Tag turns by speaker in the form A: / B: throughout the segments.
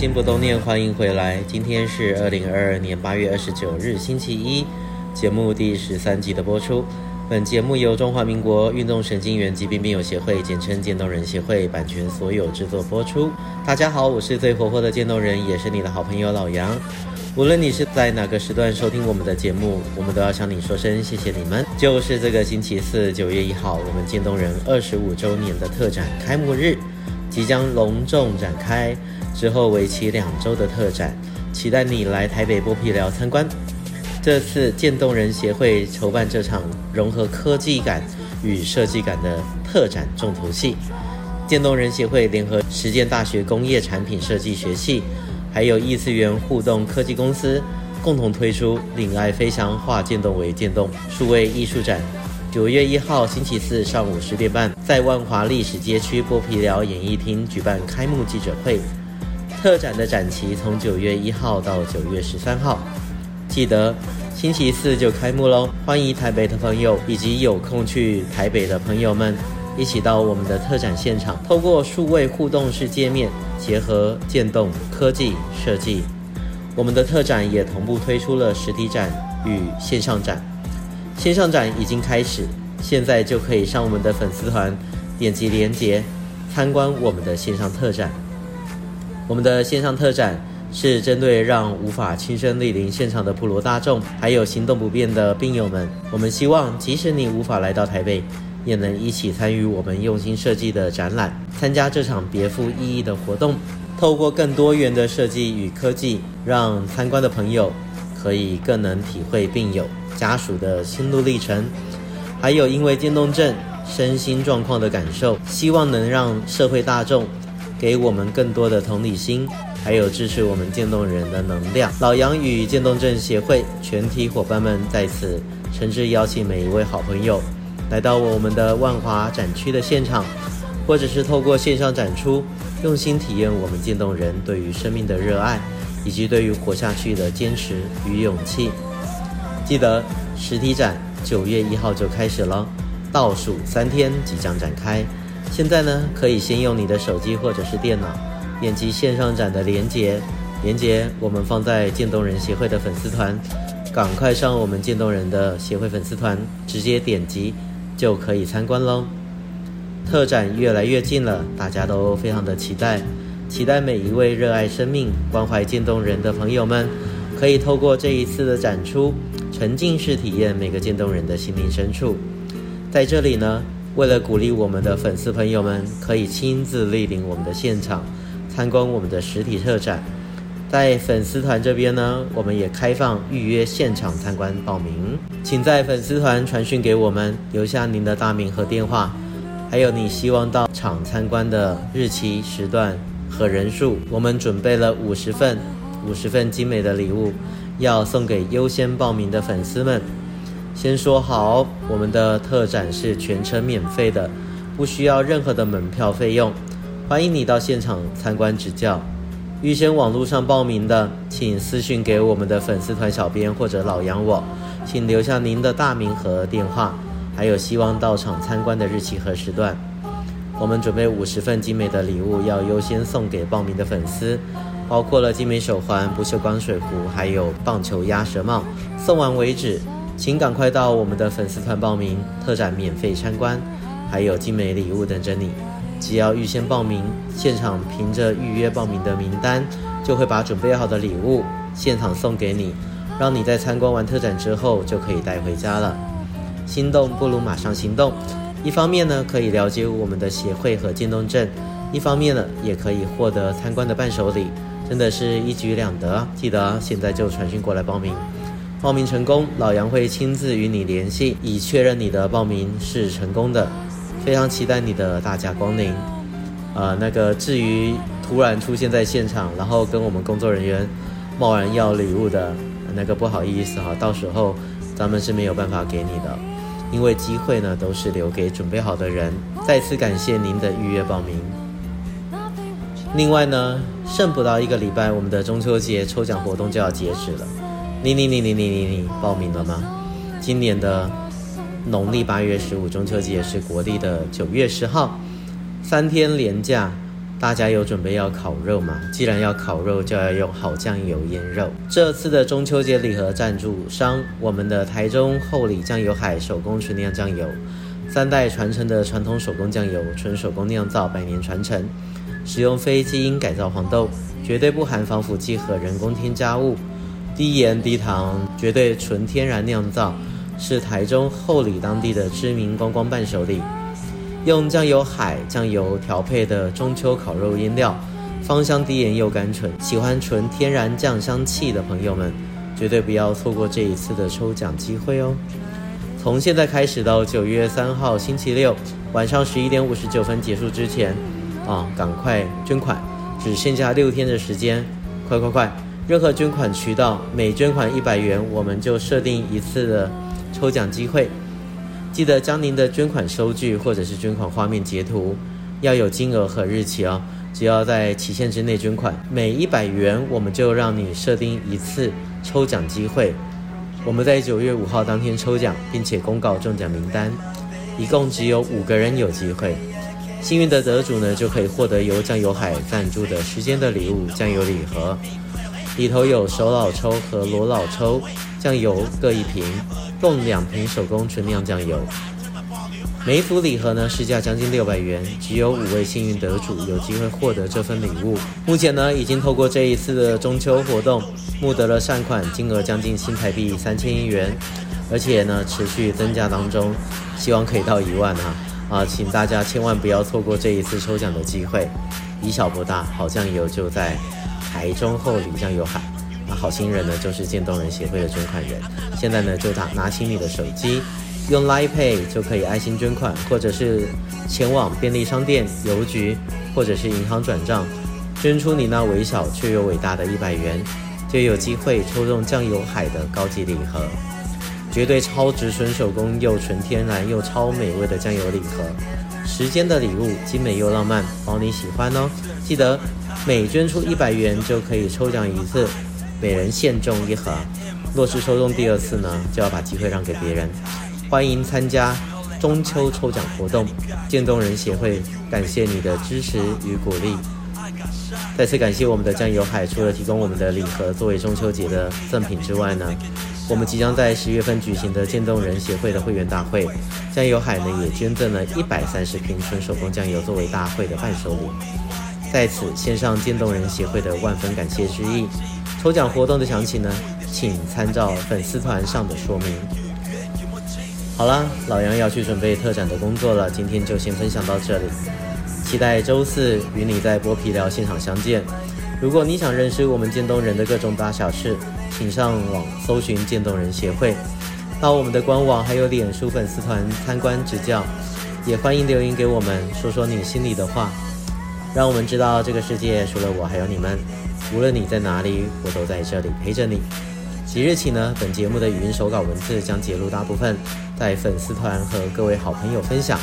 A: 心不动念，欢迎回来。今天是二零二二年八月二十九日，星期一，节目第十三集的播出。本节目由中华民国运动神经元疾病病友协会（简称渐冻人协会）版权所有制作播出。大家好，我是最活泼的渐冻人，也是你的好朋友老杨。无论你是在哪个时段收听我们的节目，我们都要向你说声谢谢你们。就是这个星期四，九月一号，我们渐冻人二十五周年的特展开幕日。即将隆重展开，之后为期两周的特展，期待你来台北剥皮寮参观。这次渐冻人协会筹办这场融合科技感与设计感的特展重头戏，渐冻人协会联合实践大学工业产品设计学系，还有异次元互动科技公司，共同推出“领爱飞翔，化渐冻为渐动”数位艺术展。九月一号星期四上午十点半，在万华历史街区剥皮寮演艺厅举办开幕记者会。特展的展期从九月一号到九月十三号，记得星期四就开幕喽！欢迎台北的朋友以及有空去台北的朋友们，一起到我们的特展现场，透过数位互动式界面，结合渐动科技设计，我们的特展也同步推出了实体展与线上展。线上展已经开始，现在就可以上我们的粉丝团，点击连接参观我们的线上特展。我们的线上特展是针对让无法亲身莅临现场的普罗大众，还有行动不便的病友们。我们希望，即使你无法来到台北，也能一起参与我们用心设计的展览，参加这场别富意义的活动。透过更多元的设计与科技，让参观的朋友可以更能体会病友。家属的心路历程，还有因为渐冻症身心状况的感受，希望能让社会大众给我们更多的同理心，还有支持我们渐冻人的能量。老杨与渐冻症协会全体伙伴们在此诚挚邀请每一位好朋友来到我们的万华展区的现场，或者是透过线上展出，用心体验我们渐冻人对于生命的热爱，以及对于活下去的坚持与勇气。记得实体展九月一号就开始了，倒数三天即将展开。现在呢，可以先用你的手机或者是电脑点击线上展的链接，链接我们放在渐冻人协会的粉丝团，赶快上我们渐冻人的协会粉丝团，直接点击就可以参观喽。特展越来越近了，大家都非常的期待，期待每一位热爱生命、关怀渐冻人的朋友们，可以透过这一次的展出。沉浸式体验每个渐冻人的心灵深处，在这里呢，为了鼓励我们的粉丝朋友们可以亲自莅临我们的现场，参观我们的实体特展，在粉丝团这边呢，我们也开放预约现场参观报名，请在粉丝团传讯给我们，留下您的大名和电话，还有你希望到场参观的日期、时段和人数，我们准备了五十份，五十份精美的礼物。要送给优先报名的粉丝们。先说好，我们的特展是全程免费的，不需要任何的门票费用。欢迎你到现场参观指教。预先网络上报名的，请私信给我们的粉丝团小编或者老杨我，请留下您的大名和电话，还有希望到场参观的日期和时段。我们准备五十份精美的礼物，要优先送给报名的粉丝。包括了精美手环、不锈钢水壶，还有棒球鸭舌帽，送完为止。请赶快到我们的粉丝团报名，特展免费参观，还有精美礼物等着你。只要预先报名，现场凭着预约报名的名单，就会把准备好的礼物现场送给你，让你在参观完特展之后就可以带回家了。心动不如马上行动，一方面呢可以了解我们的协会和渐冻症，一方面呢也可以获得参观的伴手礼。真的是一举两得，记得现在就传讯过来报名，报名成功，老杨会亲自与你联系，以确认你的报名是成功的。非常期待你的大驾光临。呃，那个至于突然出现在现场，然后跟我们工作人员贸然要礼物的那个，不好意思哈，到时候咱们是没有办法给你的，因为机会呢都是留给准备好的人。再次感谢您的预约报名。另外呢，剩不到一个礼拜，我们的中秋节抽奖活动就要截止了。你你你你你你你报名了吗？今年的农历八月十五中秋节是国历的九月十号，三天连假，大家有准备要烤肉吗？既然要烤肉，就要用好酱油腌肉。这次的中秋节礼盒赞助商，我们的台中后里酱油海手工纯酿酱油，三代传承的传统手工酱油，纯手工酿造，百年传承，使用非基因改造黄豆，绝对不含防腐剂和人工添加物，低盐低糖，绝对纯天然酿造，是台中后里当地的知名观光伴手礼。用酱油海酱油调配的中秋烤肉腌料，芳香低盐又甘醇。喜欢纯天然酱香气的朋友们，绝对不要错过这一次的抽奖机会哦！从现在开始到九月三号星期六晚上十一点五十九分结束之前，啊，赶快捐款，只剩下六天的时间，快快快！任何捐款渠道，每捐款一百元，我们就设定一次的抽奖机会。记得将您的捐款收据或者是捐款画面截图，要有金额和日期哦。只要在期限之内捐款，每一百元我们就让你设定一次抽奖机会。我们在九月五号当天抽奖，并且公告中奖名单，一共只有五个人有机会。幸运的得主呢，就可以获得由酱油海赞助的时间的礼物酱油礼盒，里头有手老抽和罗老抽酱油各一瓶。共两瓶手工纯酿酱油，每一组礼盒呢市价将近六百元，只有五位幸运得主有机会获得这份礼物。目前呢已经透过这一次的中秋活动，募得了善款金额将近新台币三千亿元，而且呢持续增加当中，希望可以到一万哈啊！请大家千万不要错过这一次抽奖的机会，以小博大，好酱油就在台中后里酱油海。那好心人呢，就是渐冻人协会的捐款人。现在呢，就拿拿起你的手机，用 l i Pay 就可以爱心捐款，或者是前往便利商店、邮局，或者是银行转账，捐出你那微小却又伟大的一百元，就有机会抽中酱油海的高级礼盒，绝对超值纯手工又纯天然又超美味的酱油礼盒，时间的礼物，精美又浪漫，包你喜欢哦。记得每捐出一百元就可以抽奖一次。每人限中一盒，若是抽中第二次呢，就要把机会让给别人。欢迎参加中秋抽奖活动，渐冻人协会感谢你的支持与鼓励。再次感谢我们的酱油海，除了提供我们的礼盒作为中秋节的赠品之外呢，我们即将在十月份举行的渐冻人协会的会员大会，酱油海呢也捐赠了一百三十瓶纯手工酱油作为大会的伴手礼。在此献上渐冻人协会的万分感谢之意。抽奖活动的详情呢，请参照粉丝团上的说明。好了，老杨要去准备特展的工作了，今天就先分享到这里。期待周四与你在剥皮寮现场相见。如果你想认识我们渐冻人的各种大小事，请上网搜寻渐冻人协会，到我们的官网还有脸书粉丝团参观指教。也欢迎留言给我们，说说你心里的话，让我们知道这个世界除了我还有你们。无论你在哪里，我都在这里陪着你。即日起呢，本节目的语音手稿文字将截录大部分在粉丝团和各位好朋友分享。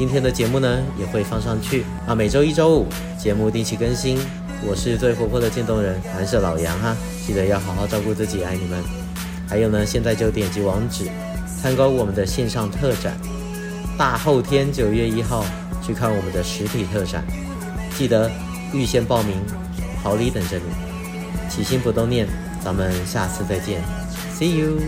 A: 今天的节目呢，也会放上去啊。每周一、周五节目定期更新。我是最活泼的渐冻人，蓝色老杨哈。记得要好好照顾自己，爱你们。还有呢，现在就点击网址参观我们的线上特展。大后天九月一号去看我们的实体特展，记得预先报名。好礼等着你，起心不冻念，咱们下次再见，See you。